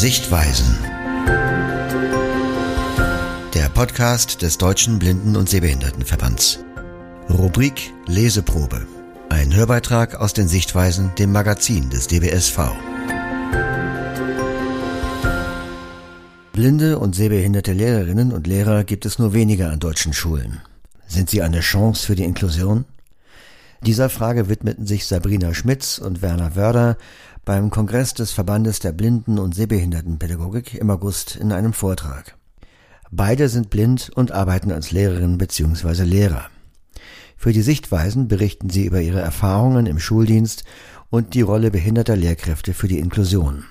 Sichtweisen. Der Podcast des Deutschen Blinden- und Sehbehindertenverbands. Rubrik Leseprobe. Ein Hörbeitrag aus den Sichtweisen, dem Magazin des DBSV. Blinde und sehbehinderte Lehrerinnen und Lehrer gibt es nur weniger an deutschen Schulen. Sind sie eine Chance für die Inklusion? Dieser Frage widmeten sich Sabrina Schmitz und Werner Wörder beim Kongress des Verbandes der Blinden- und Sehbehindertenpädagogik im August in einem Vortrag. Beide sind blind und arbeiten als Lehrerin bzw. Lehrer. Für die Sichtweisen berichten sie über ihre Erfahrungen im Schuldienst und die Rolle behinderter Lehrkräfte für die Inklusion.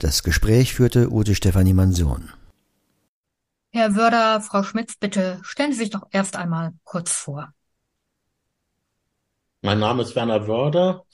Das Gespräch führte Ute Stefanie Mansion. Herr Wörder, Frau Schmitz, bitte stellen Sie sich doch erst einmal kurz vor. Mein Name ist Werner Wörder.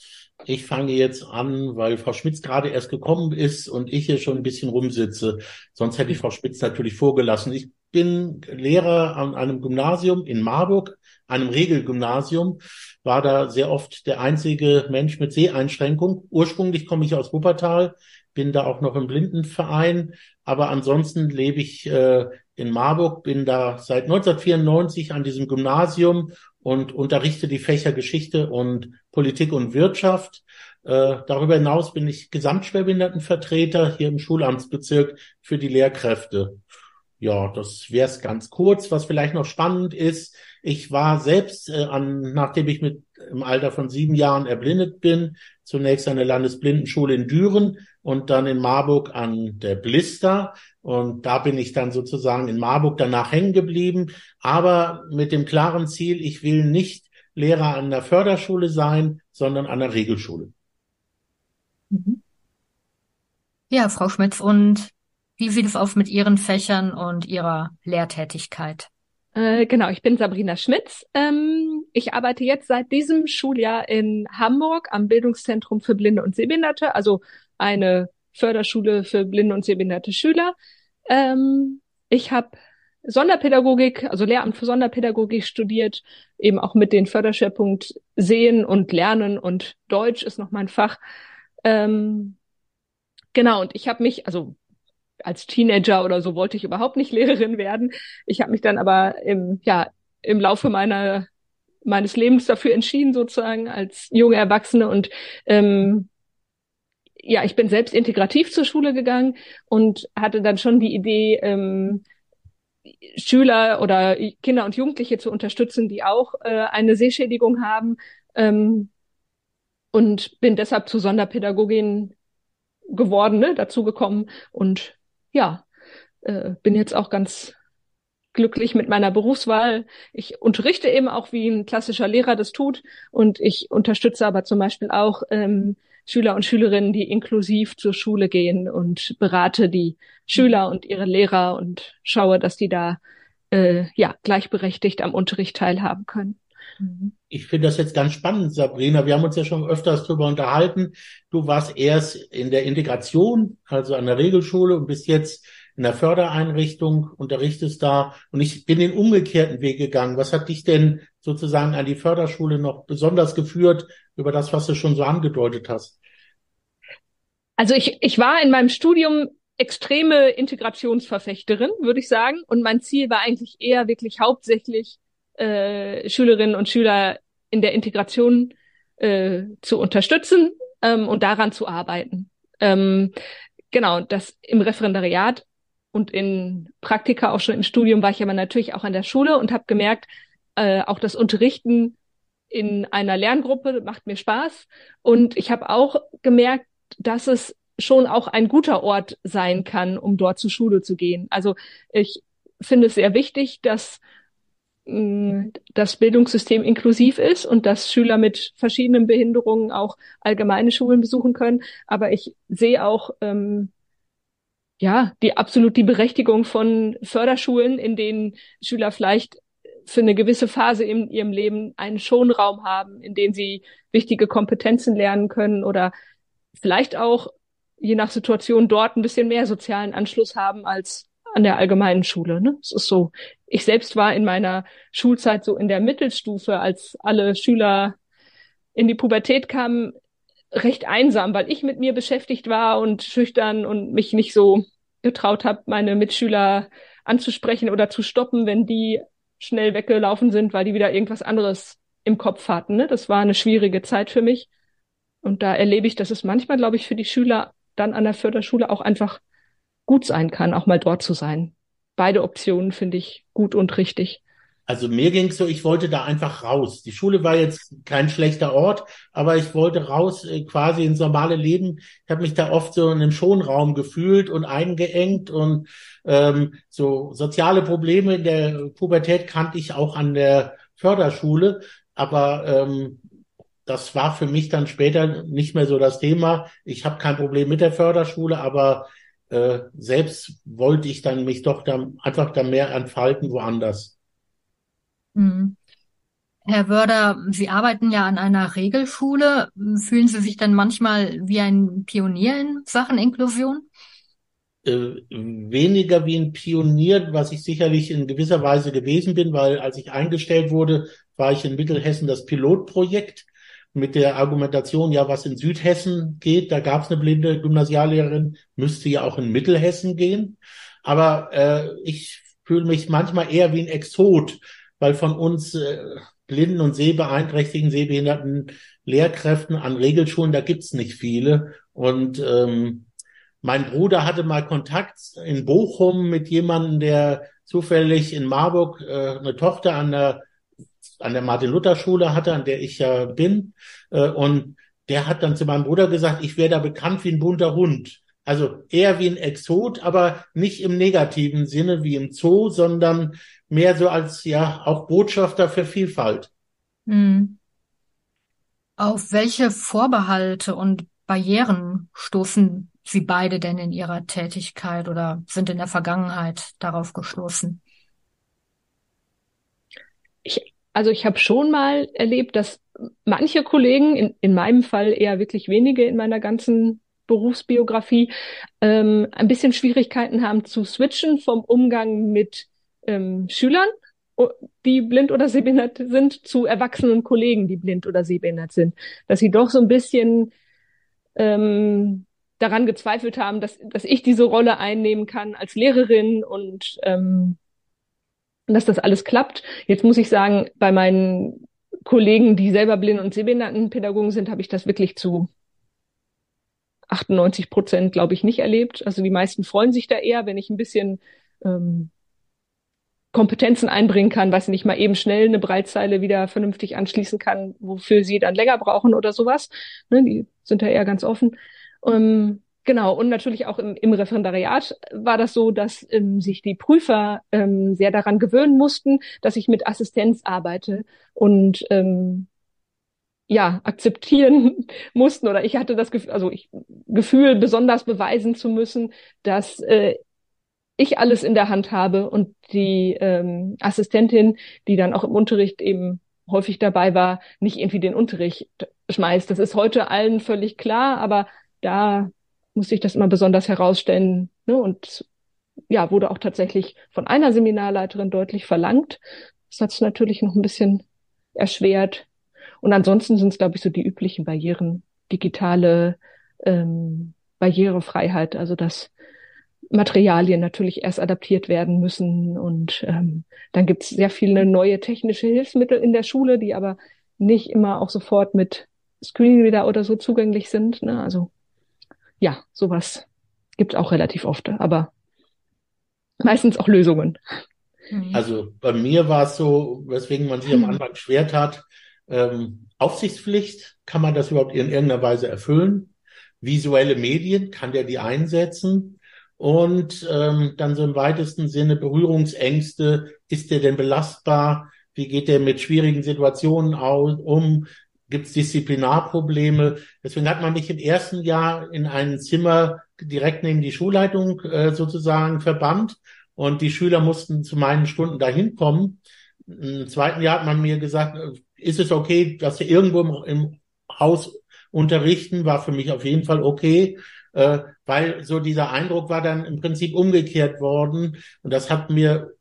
Ich fange jetzt an, weil Frau Schmitz gerade erst gekommen ist und ich hier schon ein bisschen rumsitze. Sonst hätte ich Frau Schmitz natürlich vorgelassen. Ich bin Lehrer an einem Gymnasium in Marburg, einem Regelgymnasium, war da sehr oft der einzige Mensch mit Seheinschränkung. Ursprünglich komme ich aus Wuppertal, bin da auch noch im Blindenverein, aber ansonsten lebe ich äh, in Marburg, bin da seit 1994 an diesem Gymnasium und unterrichte die Fächer Geschichte und Politik und Wirtschaft. Äh, darüber hinaus bin ich Gesamtschwerbehindertenvertreter hier im Schulamtsbezirk für die Lehrkräfte. Ja, das wäre es ganz kurz. Was vielleicht noch spannend ist, ich war selbst, äh, an, nachdem ich mit im Alter von sieben Jahren erblindet bin, zunächst an der Landesblindenschule in Düren und dann in Marburg an der Blister. Und da bin ich dann sozusagen in Marburg danach hängen geblieben, aber mit dem klaren Ziel, ich will nicht Lehrer an der Förderschule sein, sondern an der Regelschule. Mhm. Ja, Frau Schmitz, und wie sieht es aus mit Ihren Fächern und Ihrer Lehrtätigkeit? Äh, genau, ich bin Sabrina Schmitz. Ähm, ich arbeite jetzt seit diesem Schuljahr in Hamburg am Bildungszentrum für Blinde und Sehbehinderte, also eine Förderschule für blinde und sehbehinderte Schüler. Ähm, ich habe Sonderpädagogik, also Lehramt für Sonderpädagogik studiert, eben auch mit den Förderschwerpunkt Sehen und Lernen und Deutsch ist noch mein Fach. Ähm, genau, und ich habe mich, also als Teenager oder so wollte ich überhaupt nicht Lehrerin werden. Ich habe mich dann aber im, ja, im Laufe meiner meines Lebens dafür entschieden, sozusagen als junge Erwachsene und ähm, ja, ich bin selbst integrativ zur Schule gegangen und hatte dann schon die Idee, ähm, Schüler oder Kinder und Jugendliche zu unterstützen, die auch äh, eine Sehschädigung haben. Ähm, und bin deshalb zu Sonderpädagogin geworden, ne, dazu gekommen und ja, äh, bin jetzt auch ganz glücklich mit meiner Berufswahl. Ich unterrichte eben auch, wie ein klassischer Lehrer das tut und ich unterstütze aber zum Beispiel auch ähm, Schüler und Schülerinnen, die inklusiv zur Schule gehen und berate die Schüler und ihre Lehrer und schaue, dass die da äh, ja gleichberechtigt am Unterricht teilhaben können. Mhm. Ich finde das jetzt ganz spannend, Sabrina. Wir haben uns ja schon öfters darüber unterhalten. Du warst erst in der Integration, also an der Regelschule und bist jetzt in der Fördereinrichtung, unterrichtest da. Und ich bin den umgekehrten Weg gegangen. Was hat dich denn sozusagen an die Förderschule noch besonders geführt über das, was du schon so angedeutet hast? Also ich, ich war in meinem Studium extreme Integrationsverfechterin, würde ich sagen. Und mein Ziel war eigentlich eher wirklich hauptsächlich äh, Schülerinnen und Schüler in der Integration äh, zu unterstützen ähm, und daran zu arbeiten. Ähm, genau, das im Referendariat und in Praktika auch schon im Studium war ich aber natürlich auch an der Schule und habe gemerkt, äh, auch das Unterrichten in einer Lerngruppe macht mir Spaß. Und ich habe auch gemerkt, dass es schon auch ein guter Ort sein kann, um dort zur Schule zu gehen. Also ich finde es sehr wichtig, dass mh, mm, das Bildungssystem inklusiv ist und dass Schüler mit verschiedenen Behinderungen auch allgemeine Schulen besuchen können. Aber ich sehe auch ähm, ja die absolut die Berechtigung von Förderschulen, in denen Schüler vielleicht für eine gewisse Phase in ihrem Leben einen Schonraum haben, in dem sie wichtige Kompetenzen lernen können oder vielleicht auch je nach Situation dort ein bisschen mehr sozialen Anschluss haben als an der allgemeinen Schule. Ne? Es ist so. Ich selbst war in meiner Schulzeit so in der Mittelstufe, als alle Schüler in die Pubertät kamen, recht einsam, weil ich mit mir beschäftigt war und schüchtern und mich nicht so getraut habe, meine Mitschüler anzusprechen oder zu stoppen, wenn die schnell weggelaufen sind, weil die wieder irgendwas anderes im Kopf hatten. Ne? Das war eine schwierige Zeit für mich. Und da erlebe ich, dass es manchmal, glaube ich, für die Schüler dann an der Förderschule auch einfach gut sein kann, auch mal dort zu sein. Beide Optionen finde ich gut und richtig. Also mir ging es so, ich wollte da einfach raus. Die Schule war jetzt kein schlechter Ort, aber ich wollte raus äh, quasi ins normale Leben. Ich habe mich da oft so in einem Schonraum gefühlt und eingeengt und ähm, so soziale Probleme in der Pubertät kannte ich auch an der Förderschule, aber ähm, das war für mich dann später nicht mehr so das Thema. Ich habe kein Problem mit der Förderschule, aber äh, selbst wollte ich dann mich doch dann einfach da mehr entfalten woanders. Mhm. Herr Wörder, Sie arbeiten ja an einer Regelschule. Fühlen Sie sich dann manchmal wie ein Pionier in Sachen Inklusion? Äh, weniger wie ein Pionier, was ich sicherlich in gewisser Weise gewesen bin, weil als ich eingestellt wurde, war ich in Mittelhessen das Pilotprojekt mit der Argumentation, ja, was in Südhessen geht, da gab es eine blinde Gymnasiallehrerin, müsste ja auch in Mittelhessen gehen. Aber äh, ich fühle mich manchmal eher wie ein Exot, weil von uns äh, blinden und sehbeeinträchtigten, sehbehinderten Lehrkräften an Regelschulen, da gibt's nicht viele. Und ähm, mein Bruder hatte mal Kontakt in Bochum mit jemandem, der zufällig in Marburg äh, eine Tochter an der an der Martin-Luther-Schule hatte, an der ich ja bin. Äh, und der hat dann zu meinem Bruder gesagt, ich wäre da bekannt wie ein bunter Hund. Also eher wie ein Exot, aber nicht im negativen Sinne wie im Zoo, sondern mehr so als ja auch Botschafter für Vielfalt. Hm. Auf welche Vorbehalte und Barrieren stoßen Sie beide denn in Ihrer Tätigkeit oder sind in der Vergangenheit darauf gestoßen? Ich, also ich habe schon mal erlebt, dass manche Kollegen, in, in meinem Fall eher wirklich wenige in meiner ganzen Berufsbiografie ähm, ein bisschen Schwierigkeiten haben zu switchen vom Umgang mit ähm, Schülern, die blind oder sehbehindert sind, zu erwachsenen Kollegen, die blind oder sehbehindert sind. Dass sie doch so ein bisschen ähm, daran gezweifelt haben, dass, dass ich diese Rolle einnehmen kann als Lehrerin und ähm, dass das alles klappt. Jetzt muss ich sagen, bei meinen Kollegen, die selber blind und sehbehindertenpädagogen sind, habe ich das wirklich zu 98 Prozent, glaube ich, nicht erlebt. Also die meisten freuen sich da eher, wenn ich ein bisschen ähm, Kompetenzen einbringen kann, weiß nicht, mal eben schnell eine Breitzeile wieder vernünftig anschließen kann, wofür sie dann länger brauchen oder sowas. Ne, die sind da eher ganz offen. Ähm, genau, und natürlich auch im, im Referendariat war das so, dass ähm, sich die Prüfer ähm, sehr daran gewöhnen mussten, dass ich mit Assistenz arbeite und ähm, ja, akzeptieren mussten oder ich hatte das Gefühl, also ich, Gefühl, besonders beweisen zu müssen, dass äh, ich alles in der Hand habe und die ähm, Assistentin, die dann auch im Unterricht eben häufig dabei war, nicht irgendwie den Unterricht schmeißt. Das ist heute allen völlig klar, aber da musste ich das immer besonders herausstellen. Ne? Und ja, wurde auch tatsächlich von einer Seminarleiterin deutlich verlangt. Das hat es natürlich noch ein bisschen erschwert, und ansonsten sind es, glaube ich, so die üblichen Barrieren, digitale ähm, Barrierefreiheit, also dass Materialien natürlich erst adaptiert werden müssen. Und ähm, dann gibt es sehr viele neue technische Hilfsmittel in der Schule, die aber nicht immer auch sofort mit Screenreader oder so zugänglich sind. Ne? Also ja, sowas gibt es auch relativ oft, aber meistens auch Lösungen. Mhm. Also bei mir war es so, weswegen man sich am Anfang schwer tat, ähm, Aufsichtspflicht, kann man das überhaupt in irgendeiner Weise erfüllen? Visuelle Medien, kann der die einsetzen? Und ähm, dann so im weitesten Sinne Berührungsängste, ist der denn belastbar? Wie geht der mit schwierigen Situationen um? Gibt es Disziplinarprobleme? Deswegen hat man mich im ersten Jahr in ein Zimmer direkt neben die Schulleitung äh, sozusagen verbannt und die Schüler mussten zu meinen Stunden dahin kommen. Im zweiten Jahr hat man mir gesagt, ist es okay, dass wir irgendwo im, im Haus unterrichten, war für mich auf jeden Fall okay, äh, weil so dieser Eindruck war dann im Prinzip umgekehrt worden und das hat mir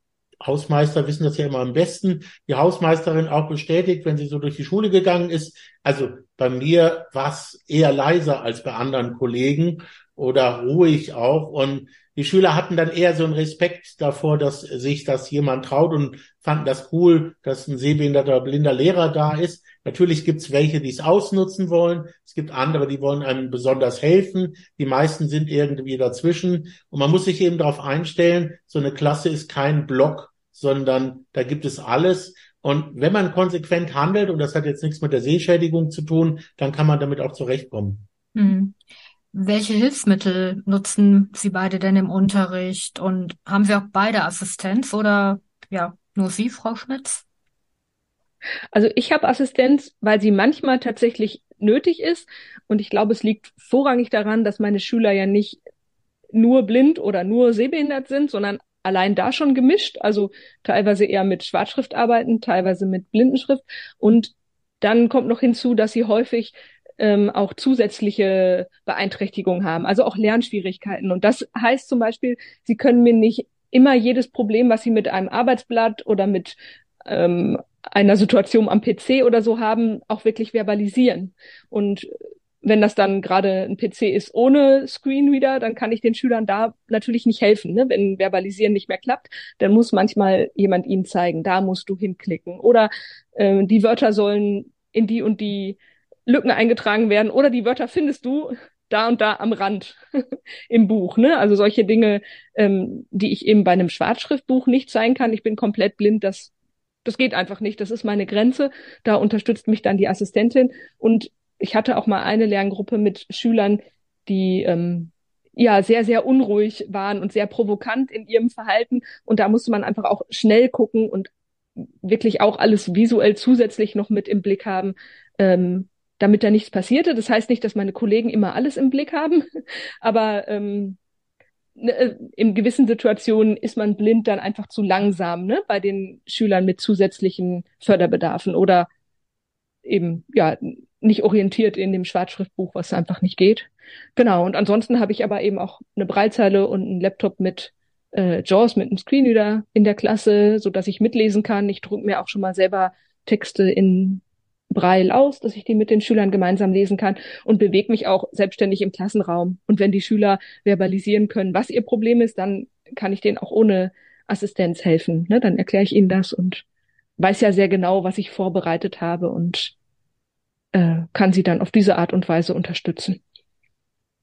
Hausmeister wissen das ja immer am besten. Die Hausmeisterin auch bestätigt, wenn sie so durch die Schule gegangen ist. Also bei mir war es eher leiser als bei anderen Kollegen oder ruhig auch. Und die Schüler hatten dann eher so einen Respekt davor, dass sich das jemand traut und fanden das cool, dass ein sehbehinderter, blinder Lehrer da ist. Natürlich gibt's welche, die es ausnutzen wollen. Es gibt andere, die wollen einem besonders helfen. Die meisten sind irgendwie dazwischen. Und man muss sich eben darauf einstellen, so eine Klasse ist kein Block, sondern da gibt es alles. Und wenn man konsequent handelt, und das hat jetzt nichts mit der Sehschädigung zu tun, dann kann man damit auch zurechtkommen. Hm. Welche Hilfsmittel nutzen Sie beide denn im Unterricht? Und haben Sie auch beide Assistenz oder ja, nur Sie, Frau Schmitz? Also ich habe Assistenz, weil sie manchmal tatsächlich nötig ist. Und ich glaube, es liegt vorrangig daran, dass meine Schüler ja nicht nur blind oder nur sehbehindert sind, sondern allein da schon gemischt. Also teilweise eher mit Schwarzschrift arbeiten, teilweise mit Blindenschrift. Und dann kommt noch hinzu, dass sie häufig ähm, auch zusätzliche Beeinträchtigungen haben, also auch Lernschwierigkeiten. Und das heißt zum Beispiel, sie können mir nicht immer jedes Problem, was sie mit einem Arbeitsblatt oder mit ähm, einer Situation am PC oder so haben, auch wirklich verbalisieren. Und wenn das dann gerade ein PC ist ohne Screenreader, dann kann ich den Schülern da natürlich nicht helfen. Ne? Wenn Verbalisieren nicht mehr klappt, dann muss manchmal jemand ihnen zeigen, da musst du hinklicken. Oder äh, die Wörter sollen in die und die Lücken eingetragen werden. Oder die Wörter findest du da und da am Rand im Buch. Ne? Also solche Dinge, ähm, die ich eben bei einem Schwarzschriftbuch nicht zeigen kann. Ich bin komplett blind, das das geht einfach nicht. Das ist meine Grenze. Da unterstützt mich dann die Assistentin. Und ich hatte auch mal eine Lerngruppe mit Schülern, die ähm, ja sehr, sehr unruhig waren und sehr provokant in ihrem Verhalten. Und da musste man einfach auch schnell gucken und wirklich auch alles visuell zusätzlich noch mit im Blick haben, ähm, damit da nichts passierte. Das heißt nicht, dass meine Kollegen immer alles im Blick haben, aber ähm, Ne, äh, in gewissen Situationen ist man blind dann einfach zu langsam, ne, bei den Schülern mit zusätzlichen Förderbedarfen oder eben, ja, nicht orientiert in dem Schwarzschriftbuch, was einfach nicht geht. Genau. Und ansonsten habe ich aber eben auch eine Breitzeile und einen Laptop mit äh, JAWS mit einem Screenreader in der Klasse, so dass ich mitlesen kann. Ich drucke mir auch schon mal selber Texte in Braille aus, dass ich die mit den Schülern gemeinsam lesen kann und bewege mich auch selbstständig im Klassenraum. Und wenn die Schüler verbalisieren können, was ihr Problem ist, dann kann ich denen auch ohne Assistenz helfen. Ne? Dann erkläre ich ihnen das und weiß ja sehr genau, was ich vorbereitet habe und äh, kann sie dann auf diese Art und Weise unterstützen.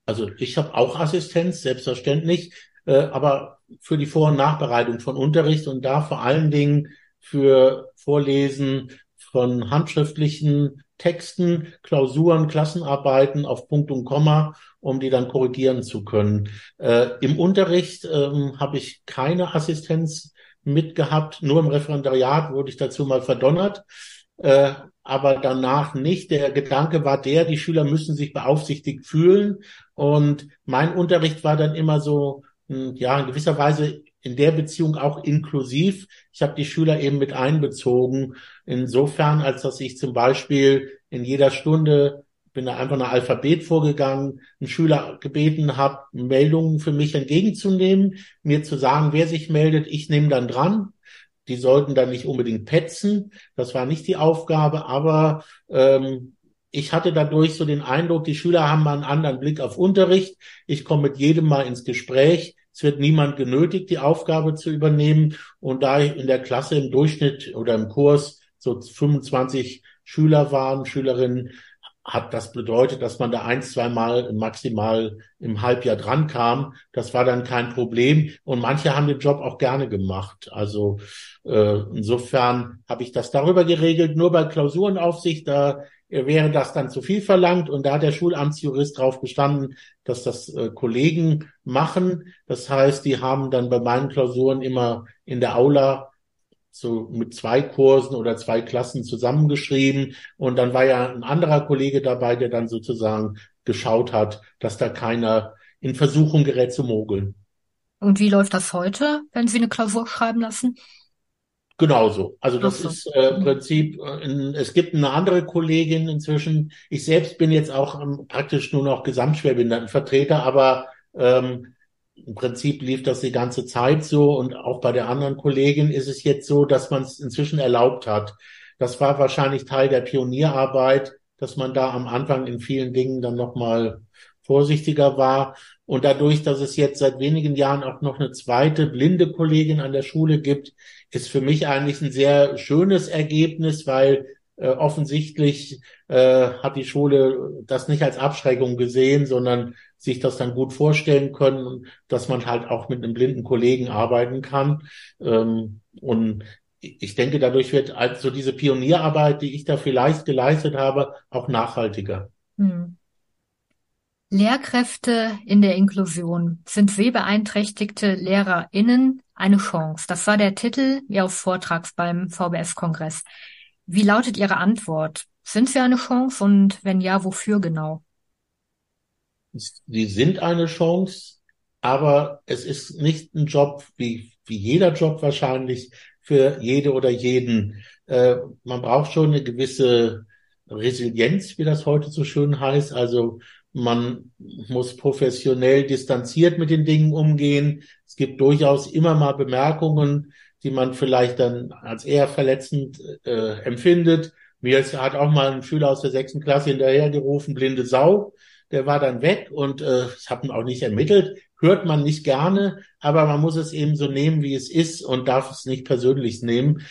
Also ich habe auch Assistenz, selbstverständlich, äh, aber für die Vor- und Nachbereitung von Unterricht und da vor allen Dingen für Vorlesen von handschriftlichen Texten, Klausuren, Klassenarbeiten auf Punkt und Komma, um die dann korrigieren zu können. Äh, Im Unterricht ähm, habe ich keine Assistenz mitgehabt, nur im Referendariat wurde ich dazu mal verdonnert, äh, aber danach nicht. Der Gedanke war der, die Schüler müssen sich beaufsichtigt fühlen und mein Unterricht war dann immer so, hm, ja, in gewisser Weise in der Beziehung auch inklusiv. Ich habe die Schüler eben mit einbezogen, insofern, als dass ich zum Beispiel in jeder Stunde bin da einfach nach Alphabet vorgegangen, einen Schüler gebeten habe, Meldungen für mich entgegenzunehmen, mir zu sagen, wer sich meldet, ich nehme dann dran. Die sollten dann nicht unbedingt petzen, das war nicht die Aufgabe, aber ähm, ich hatte dadurch so den Eindruck, die Schüler haben mal einen anderen Blick auf Unterricht. Ich komme mit jedem mal ins Gespräch. Es wird niemand genötigt, die Aufgabe zu übernehmen. Und da in der Klasse im Durchschnitt oder im Kurs so 25 Schüler waren, Schülerinnen, hat das bedeutet, dass man da ein, zwei Mal maximal im Halbjahr dran kam. Das war dann kein Problem. Und manche haben den Job auch gerne gemacht. Also äh, insofern habe ich das darüber geregelt. Nur bei Klausurenaufsicht, da wäre das dann zu viel verlangt. Und da hat der Schulamtsjurist drauf bestanden, dass das äh, Kollegen machen. Das heißt, die haben dann bei meinen Klausuren immer in der Aula so mit zwei Kursen oder zwei Klassen zusammengeschrieben. Und dann war ja ein anderer Kollege dabei, der dann sozusagen geschaut hat, dass da keiner in Versuchung gerät zu mogeln. Und wie läuft das heute, wenn Sie eine Klausur schreiben lassen? Genauso. Also das so. ist äh, im Prinzip, äh, es gibt eine andere Kollegin inzwischen. Ich selbst bin jetzt auch ähm, praktisch nur noch Gesamtschwerbehindertenvertreter, aber ähm, im Prinzip lief das die ganze Zeit so und auch bei der anderen Kollegin ist es jetzt so, dass man es inzwischen erlaubt hat. Das war wahrscheinlich Teil der Pionierarbeit, dass man da am Anfang in vielen Dingen dann nochmal vorsichtiger war. Und dadurch, dass es jetzt seit wenigen Jahren auch noch eine zweite blinde Kollegin an der Schule gibt, ist für mich eigentlich ein sehr schönes Ergebnis, weil äh, offensichtlich äh, hat die Schule das nicht als Abschreckung gesehen, sondern sich das dann gut vorstellen können, dass man halt auch mit einem blinden Kollegen arbeiten kann. Ähm, und ich denke, dadurch wird also diese Pionierarbeit, die ich da vielleicht geleistet habe, auch nachhaltiger. Hm. Lehrkräfte in der Inklusion. Sind sehbeeinträchtigte LehrerInnen eine Chance? Das war der Titel Ihres Vortrags beim VBS-Kongress. Wie lautet Ihre Antwort? Sind sie eine Chance und wenn ja, wofür genau? Sie sind eine Chance, aber es ist nicht ein Job wie, wie jeder Job wahrscheinlich für jede oder jeden. Äh, man braucht schon eine gewisse Resilienz, wie das heute so schön heißt. Also man muss professionell distanziert mit den Dingen umgehen. Es gibt durchaus immer mal Bemerkungen, die man vielleicht dann als eher verletzend äh, empfindet. Mir hat auch mal ein Schüler aus der sechsten Klasse hinterhergerufen, blinde Sau. Der war dann weg und äh, das hat man auch nicht ermittelt. Hört man nicht gerne, aber man muss es eben so nehmen, wie es ist und darf es nicht persönlich nehmen,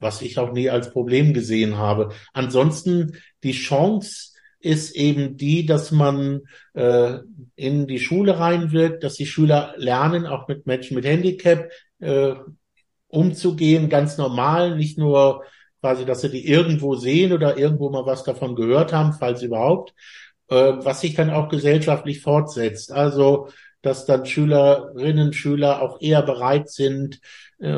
was ich auch nie als Problem gesehen habe. Ansonsten die Chance, ist eben die, dass man äh, in die Schule reinwirkt, dass die Schüler lernen, auch mit Menschen mit Handicap äh, umzugehen, ganz normal, nicht nur quasi, dass sie die irgendwo sehen oder irgendwo mal was davon gehört haben, falls überhaupt, äh, was sich dann auch gesellschaftlich fortsetzt. Also dass dann Schülerinnen, Schüler auch eher bereit sind, äh,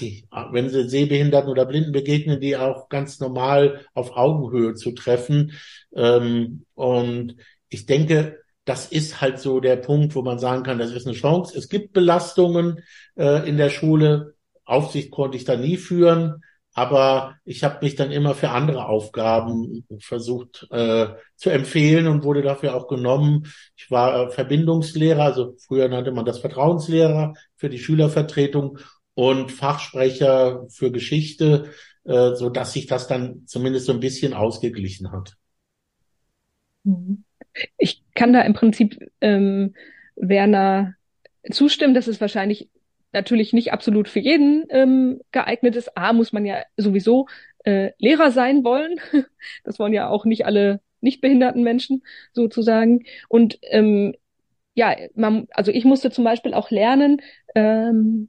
ich, wenn sie Sehbehinderten oder Blinden begegnen, die auch ganz normal auf Augenhöhe zu treffen. Ähm, und ich denke, das ist halt so der Punkt, wo man sagen kann, das ist eine Chance. Es gibt Belastungen äh, in der Schule. Aufsicht konnte ich da nie führen. Aber ich habe mich dann immer für andere Aufgaben versucht äh, zu empfehlen und wurde dafür auch genommen. Ich war äh, Verbindungslehrer, also früher nannte man das Vertrauenslehrer für die Schülervertretung und Fachsprecher für Geschichte, äh, so dass sich das dann zumindest so ein bisschen ausgeglichen hat. Mhm. Ich kann da im Prinzip ähm, Werner zustimmen, dass es wahrscheinlich natürlich nicht absolut für jeden ähm, geeignet ist. A, muss man ja sowieso äh, Lehrer sein wollen. Das wollen ja auch nicht alle nicht behinderten Menschen sozusagen. Und ähm, ja, man, also ich musste zum Beispiel auch lernen, ähm,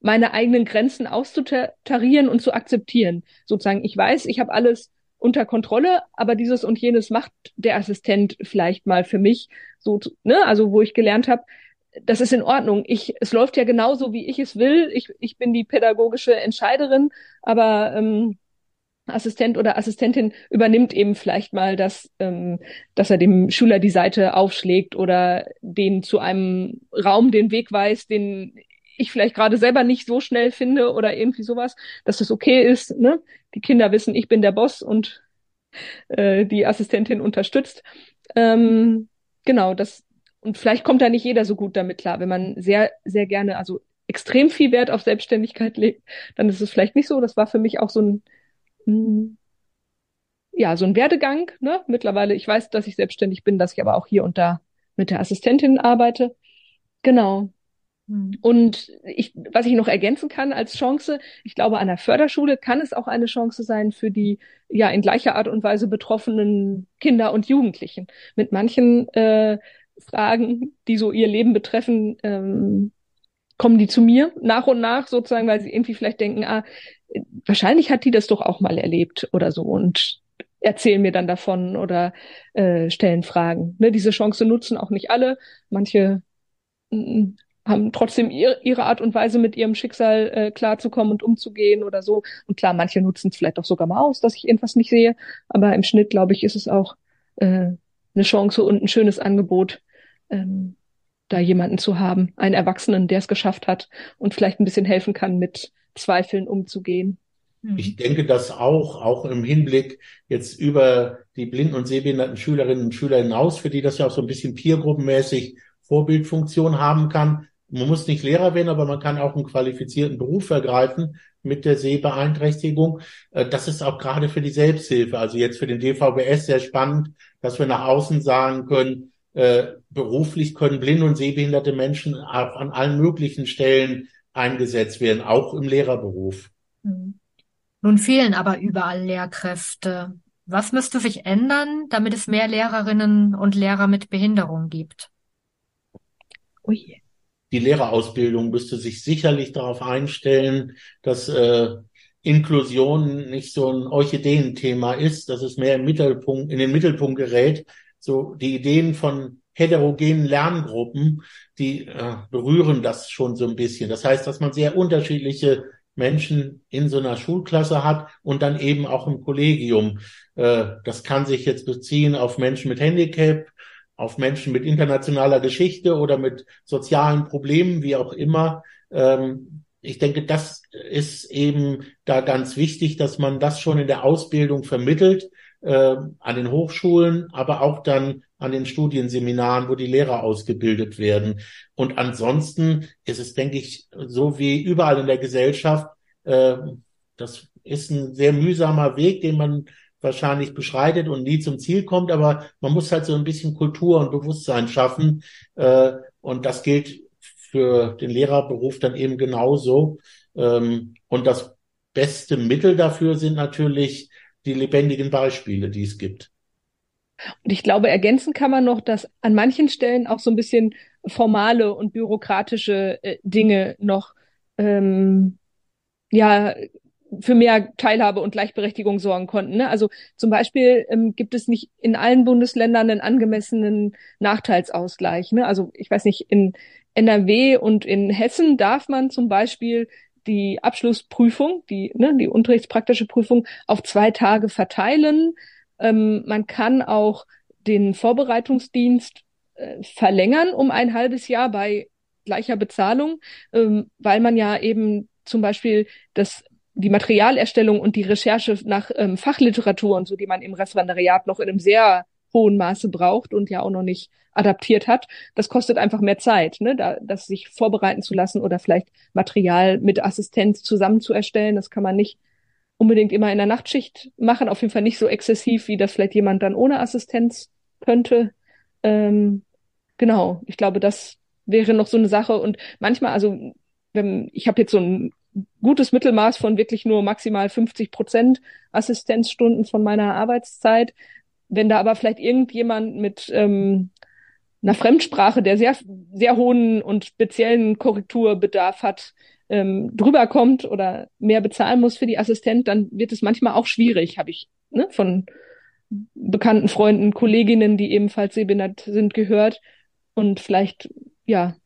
meine eigenen Grenzen auszutarieren und zu akzeptieren. Sozusagen, ich weiß, ich habe alles unter Kontrolle, aber dieses und jenes macht der Assistent vielleicht mal für mich. So, ne, also wo ich gelernt habe, das ist in Ordnung. Ich, es läuft ja genauso, wie ich es will. Ich, ich bin die pädagogische Entscheiderin, aber ähm, Assistent oder Assistentin übernimmt eben vielleicht mal das, ähm, dass er dem Schüler die Seite aufschlägt oder den zu einem Raum den Weg weist, den ich vielleicht gerade selber nicht so schnell finde oder irgendwie sowas, dass das okay ist. Ne? Die Kinder wissen, ich bin der Boss und äh, die Assistentin unterstützt. Ähm, genau, das, und vielleicht kommt da nicht jeder so gut damit klar. Wenn man sehr, sehr gerne, also extrem viel Wert auf Selbstständigkeit legt, dann ist es vielleicht nicht so. Das war für mich auch so ein, hm, ja, so ein Werdegang. Ne? Mittlerweile, ich weiß, dass ich selbstständig bin, dass ich aber auch hier und da mit der Assistentin arbeite. Genau. Hm. Und ich, was ich noch ergänzen kann als Chance, ich glaube, an der Förderschule kann es auch eine Chance sein für die ja in gleicher Art und Weise betroffenen Kinder und Jugendlichen. Mit manchen äh, Fragen, die so ihr Leben betreffen, ähm, kommen die zu mir nach und nach sozusagen, weil sie irgendwie vielleicht denken, ah, wahrscheinlich hat die das doch auch mal erlebt oder so und erzählen mir dann davon oder äh, stellen Fragen. Ne, diese Chance nutzen auch nicht alle. Manche mm, haben trotzdem ihr, ihre Art und Weise, mit ihrem Schicksal äh, klarzukommen und umzugehen oder so. Und klar, manche nutzen es vielleicht auch sogar mal aus, dass ich irgendwas nicht sehe. Aber im Schnitt, glaube ich, ist es auch äh, eine Chance und ein schönes Angebot, ähm, da jemanden zu haben, einen Erwachsenen, der es geschafft hat und vielleicht ein bisschen helfen kann, mit Zweifeln umzugehen. Hm. Ich denke, dass auch, auch im Hinblick jetzt über die blinden und sehbehinderten Schülerinnen und Schüler hinaus, für die das ja auch so ein bisschen peergruppenmäßig Vorbildfunktion haben kann. Man muss nicht Lehrer werden, aber man kann auch einen qualifizierten Beruf ergreifen mit der Sehbeeinträchtigung. Äh, das ist auch gerade für die Selbsthilfe, also jetzt für den DVBS sehr spannend, dass wir nach außen sagen können, äh, beruflich können blinde und sehbehinderte Menschen auch an allen möglichen Stellen eingesetzt werden, auch im Lehrerberuf. Hm. Nun fehlen aber überall Lehrkräfte. Was müsste sich ändern, damit es mehr Lehrerinnen und Lehrer mit Behinderung gibt? Ui. Die Lehrerausbildung müsste sich sicherlich darauf einstellen, dass äh, Inklusion nicht so ein Orchideenthema ist, dass es mehr im Mittelpunkt, in den Mittelpunkt gerät. So die Ideen von heterogenen Lerngruppen, die äh, berühren das schon so ein bisschen. Das heißt, dass man sehr unterschiedliche Menschen in so einer Schulklasse hat und dann eben auch im Kollegium. Äh, das kann sich jetzt beziehen auf Menschen mit Handicap, auf Menschen mit internationaler Geschichte oder mit sozialen Problemen, wie auch immer. Ähm, ich denke, das ist eben da ganz wichtig, dass man das schon in der Ausbildung vermittelt, äh, an den Hochschulen, aber auch dann an den Studienseminaren, wo die Lehrer ausgebildet werden. Und ansonsten ist es, denke ich, so wie überall in der Gesellschaft, äh, das ist ein sehr mühsamer Weg, den man wahrscheinlich beschreitet und nie zum Ziel kommt, aber man muss halt so ein bisschen Kultur und Bewusstsein schaffen. Äh, und das gilt für den Lehrerberuf dann eben genauso. Ähm, und das beste Mittel dafür sind natürlich die lebendigen Beispiele, die es gibt. Und ich glaube, ergänzen kann man noch, dass an manchen Stellen auch so ein bisschen formale und bürokratische äh, Dinge noch ähm, ja für mehr Teilhabe und Gleichberechtigung sorgen konnten. Ne? Also zum Beispiel ähm, gibt es nicht in allen Bundesländern einen angemessenen Nachteilsausgleich. Ne? Also ich weiß nicht, in NRW und in Hessen darf man zum Beispiel die Abschlussprüfung, die, ne, die unterrichtspraktische Prüfung auf zwei Tage verteilen. Ähm, man kann auch den Vorbereitungsdienst äh, verlängern um ein halbes Jahr bei gleicher Bezahlung, ähm, weil man ja eben zum Beispiel das die Materialerstellung und die Recherche nach ähm, Fachliteratur und so, die man im Referendariat noch in einem sehr hohen Maße braucht und ja auch noch nicht adaptiert hat, das kostet einfach mehr Zeit, ne? da, das sich vorbereiten zu lassen oder vielleicht Material mit Assistenz zusammen zu erstellen. Das kann man nicht unbedingt immer in der Nachtschicht machen, auf jeden Fall nicht so exzessiv, wie das vielleicht jemand dann ohne Assistenz könnte. Ähm, genau, ich glaube, das wäre noch so eine Sache. Und manchmal, also wenn, ich habe jetzt so ein gutes Mittelmaß von wirklich nur maximal 50 Prozent Assistenzstunden von meiner Arbeitszeit. Wenn da aber vielleicht irgendjemand mit ähm, einer Fremdsprache, der sehr, sehr hohen und speziellen Korrekturbedarf hat, ähm, drüber kommt oder mehr bezahlen muss für die Assistent, dann wird es manchmal auch schwierig, habe ich ne, von bekannten Freunden, Kolleginnen, die ebenfalls sehbehindert sind, gehört. Und vielleicht, ja,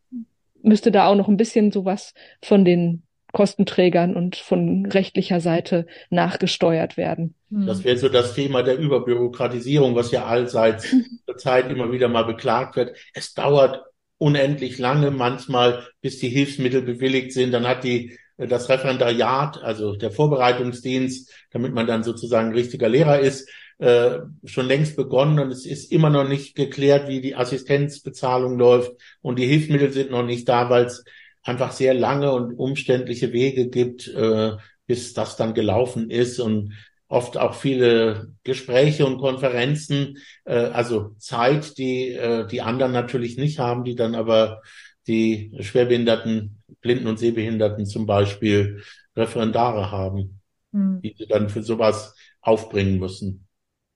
müsste da auch noch ein bisschen sowas von den Kostenträgern und von rechtlicher Seite nachgesteuert werden. Hm. Das wäre so das Thema der Überbürokratisierung, was ja allseits zur Zeit immer wieder mal beklagt wird. Es dauert unendlich lange manchmal, bis die Hilfsmittel bewilligt sind. Dann hat die das Referendariat, also der Vorbereitungsdienst, damit man dann sozusagen richtiger Lehrer ist, äh, schon längst begonnen und es ist immer noch nicht geklärt, wie die Assistenzbezahlung läuft und die Hilfsmittel sind noch nicht da, weil es einfach sehr lange und umständliche Wege gibt, äh, bis das dann gelaufen ist und oft auch viele Gespräche und Konferenzen, äh, also Zeit, die äh, die anderen natürlich nicht haben, die dann aber die Schwerbehinderten, Blinden und Sehbehinderten zum Beispiel Referendare haben, hm. die sie dann für sowas aufbringen müssen.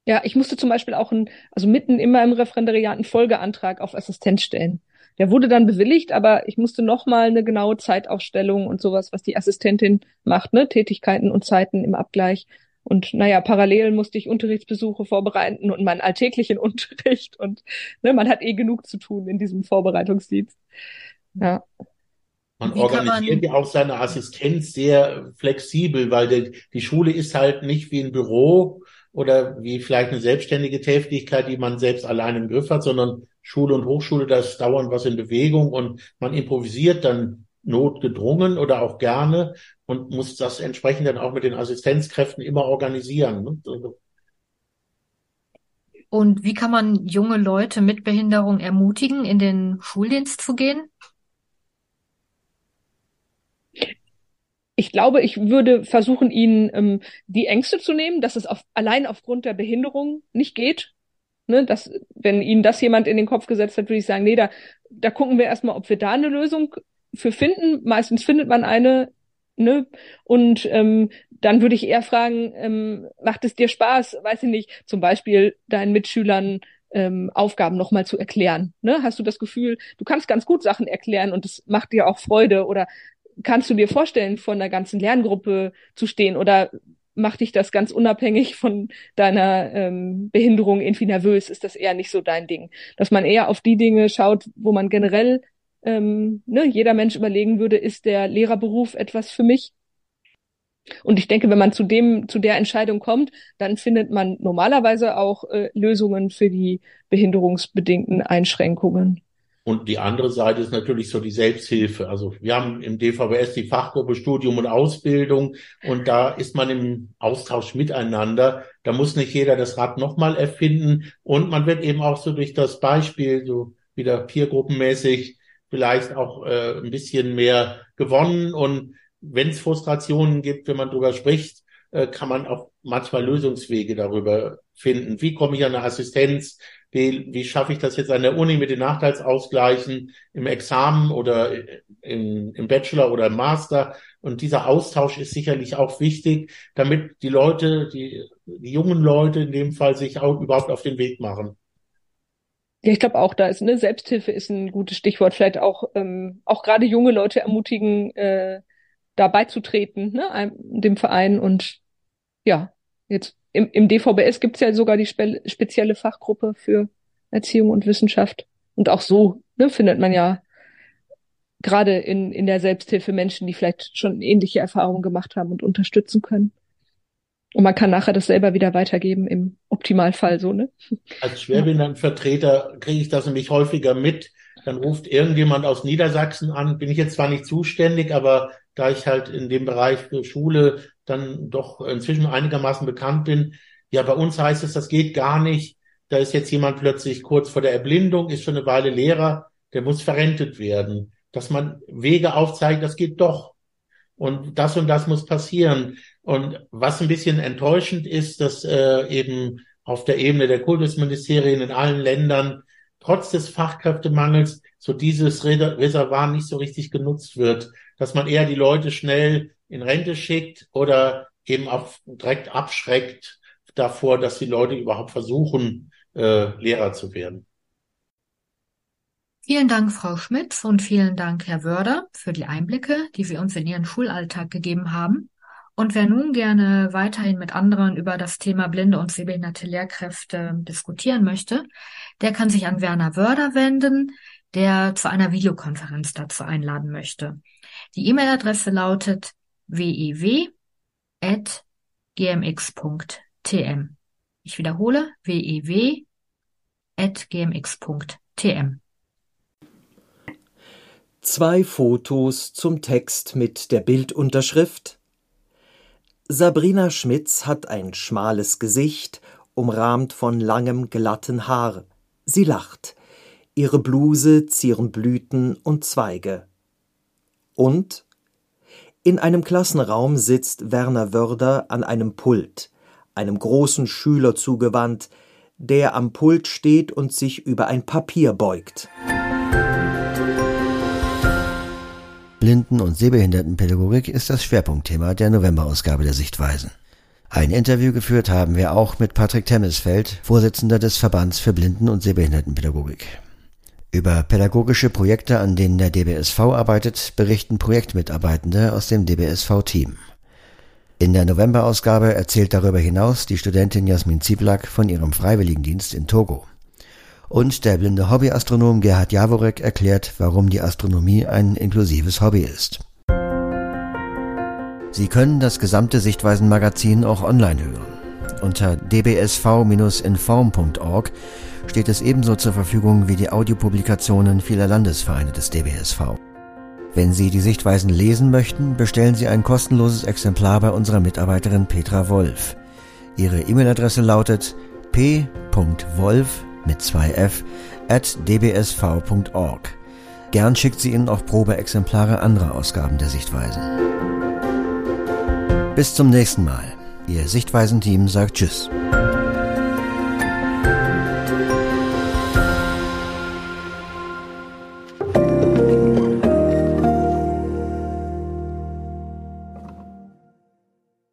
Ja, ich musste zum Beispiel auch ein, also mitten immer im Referendariat einen Folgeantrag auf Assistenz stellen. Der wurde dann bewilligt, aber ich musste nochmal eine genaue Zeitaufstellung und sowas, was die Assistentin macht, ne, Tätigkeiten und Zeiten im Abgleich und naja, parallel musste ich Unterrichtsbesuche vorbereiten und meinen alltäglichen Unterricht und ne, man hat eh genug zu tun in diesem Vorbereitungsdienst. Ja. Man organisiert ja auch seine Assistenz sehr flexibel, weil die, die Schule ist halt nicht wie ein Büro oder wie vielleicht eine selbstständige Tätigkeit, die man selbst allein im Griff hat, sondern Schule und Hochschule, da ist dauernd was in Bewegung und man improvisiert dann notgedrungen oder auch gerne und muss das entsprechend dann auch mit den Assistenzkräften immer organisieren. Ne? Also Und wie kann man junge Leute mit Behinderung ermutigen, in den Schuldienst zu gehen? Ich glaube, ich würde versuchen, ihnen ähm, die Ängste zu nehmen, dass es auf, allein aufgrund der Behinderung nicht geht. Ne, dass, wenn ihnen das jemand in den Kopf gesetzt hat, würde ich sagen, nee, da, da gucken wir erstmal, ob wir da eine Lösung für finden. Meistens findet man eine, ne? Und ähm, dann würde ich eher fragen, ähm, macht es dir Spaß, weiß ich nicht, zum Beispiel deinen Mitschülern ähm, Aufgaben nochmal zu erklären. Ne? Hast du das Gefühl, du kannst ganz gut Sachen erklären und es macht dir auch Freude oder kannst du dir vorstellen, vor einer ganzen Lerngruppe zu stehen oder macht dich das ganz unabhängig von deiner ähm, Behinderung irgendwie nervös? Ist das eher nicht so dein Ding? Dass man eher auf die Dinge schaut, wo man generell ähm, ne, jeder Mensch überlegen würde, ist der Lehrerberuf etwas für mich? Und ich denke, wenn man zu dem, zu der Entscheidung kommt, dann findet man normalerweise auch äh, Lösungen für die behinderungsbedingten Einschränkungen. Und die andere Seite ist natürlich so die Selbsthilfe. Also wir haben im DVBS die Fachgruppe Studium und Ausbildung und da ist man im Austausch miteinander. Da muss nicht jeder das Rad nochmal erfinden und man wird eben auch so durch das Beispiel, so wieder peergruppenmäßig, vielleicht auch äh, ein bisschen mehr gewonnen. Und wenn es Frustrationen gibt, wenn man drüber spricht, äh, kann man auch manchmal Lösungswege darüber finden. Wie komme ich an eine Assistenz? Wie, wie schaffe ich das jetzt an der Uni mit den Nachteilsausgleichen im Examen oder im, im Bachelor oder im Master? Und dieser Austausch ist sicherlich auch wichtig, damit die Leute, die, die jungen Leute in dem Fall sich auch überhaupt auf den Weg machen. Ja, ich glaube auch, da ist eine Selbsthilfe ist ein gutes Stichwort. Vielleicht auch ähm, auch gerade junge Leute ermutigen, äh, da beizutreten, ne, dem Verein und ja, jetzt im, im DVBS gibt's ja sogar die spe spezielle Fachgruppe für Erziehung und Wissenschaft. Und auch so ne, findet man ja gerade in, in der Selbsthilfe Menschen, die vielleicht schon ähnliche Erfahrungen gemacht haben und unterstützen können. Und man kann nachher das selber wieder weitergeben im Optimalfall so, ne? Als Schwerbehindertenvertreter kriege ich das nämlich häufiger mit. Dann ruft irgendjemand aus Niedersachsen an, bin ich jetzt zwar nicht zuständig, aber da ich halt in dem Bereich für Schule dann doch inzwischen einigermaßen bekannt bin. Ja, bei uns heißt es, das geht gar nicht. Da ist jetzt jemand plötzlich kurz vor der Erblindung, ist schon eine Weile Lehrer, der muss verrentet werden. Dass man Wege aufzeigt, das geht doch. Und das und das muss passieren. Und was ein bisschen enttäuschend ist, dass äh, eben auf der Ebene der Kultusministerien in allen Ländern trotz des Fachkräftemangels so dieses Reservoir nicht so richtig genutzt wird, dass man eher die Leute schnell in Rente schickt oder eben auch direkt abschreckt davor, dass die Leute überhaupt versuchen, äh, Lehrer zu werden. Vielen Dank, Frau Schmitz, und vielen Dank, Herr Wörder, für die Einblicke, die Sie uns in Ihren Schulalltag gegeben haben. Und wer nun gerne weiterhin mit anderen über das Thema blinde und sehbehinderte Lehrkräfte diskutieren möchte, der kann sich an Werner Wörder wenden, der zu einer Videokonferenz dazu einladen möchte. Die E-Mail-Adresse lautet wew.gmx.tm. Ich wiederhole wew.gmx.tm. Zwei Fotos zum Text mit der Bildunterschrift Sabrina Schmitz hat ein schmales Gesicht, umrahmt von langem glatten Haar. Sie lacht. Ihre Bluse zieren Blüten und Zweige. Und in einem Klassenraum sitzt Werner Wörder an einem Pult, einem großen Schüler zugewandt, der am Pult steht und sich über ein Papier beugt. Blinden- und Sehbehindertenpädagogik ist das Schwerpunktthema der Novemberausgabe der Sichtweisen. Ein Interview geführt haben wir auch mit Patrick Temmisfeld, Vorsitzender des Verbands für Blinden- und Sehbehindertenpädagogik. Über pädagogische Projekte, an denen der DBSV arbeitet, berichten Projektmitarbeitende aus dem DBSV-Team. In der Novemberausgabe erzählt darüber hinaus die Studentin Jasmin Ziblak von ihrem Freiwilligendienst in Togo. Und der blinde Hobbyastronom Gerhard Jaworek erklärt, warum die Astronomie ein inklusives Hobby ist. Sie können das gesamte Sichtweisen-Magazin auch online hören. Unter dbsv-inform.org steht es ebenso zur Verfügung wie die Audiopublikationen vieler Landesvereine des DBSV. Wenn Sie die Sichtweisen lesen möchten, bestellen Sie ein kostenloses Exemplar bei unserer Mitarbeiterin Petra Wolf. Ihre E-Mail-Adresse lautet p.wolf mit zwei f at dbsv.org. Gern schickt sie Ihnen auch Probeexemplare anderer Ausgaben der Sichtweisen. Bis zum nächsten Mal. Ihr Sichtweisenteam sagt Tschüss.